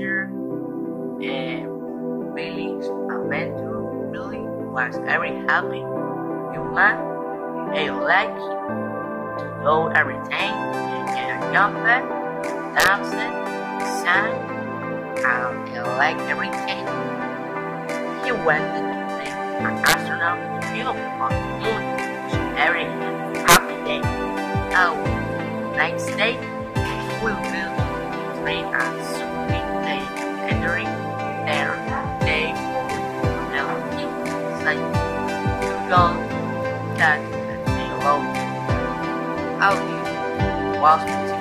adventure. And Billy's adventure Billy was very happy. You man, he liked to know everything and jumped, danced, sang, and he liked everything. He went to be an astronaut to build on the moon. So every happy day. Oh, next day, we will train and sweet you go, cat, say hello. How do you was to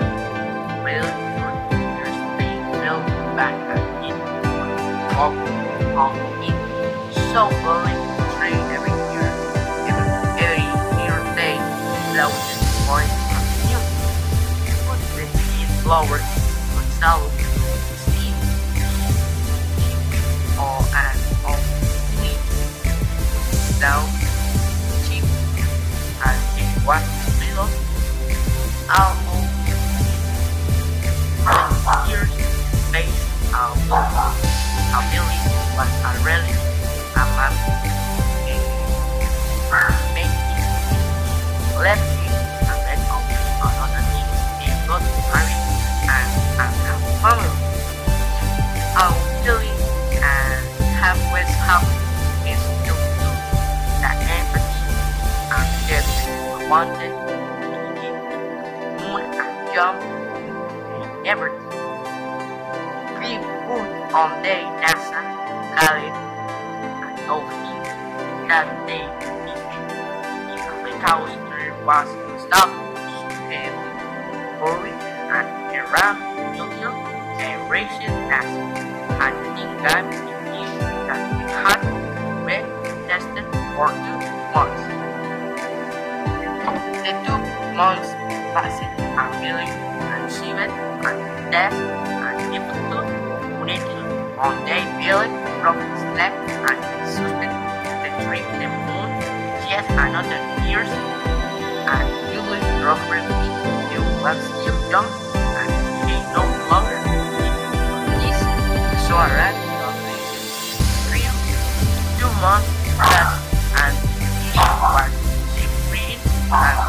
really for years being built back at it. Walk on it. So willing to train every year, every, every year day, without of new. Put the seed flowers, myself, Steve, middle. Our own years based on ability was a a man left me and then open another thing is not married and and have family. Wanted to give moon jump everything. We put on day NASA and told him that they needed because there was stuff and and and racing NASA and in time it is that we had been tested months. The two months passed and Billy received a test and given to United on day Billy broke his and suspended the trip the moon yet another years and Billy Robert he was still young and he no longer is so around three two months and he was and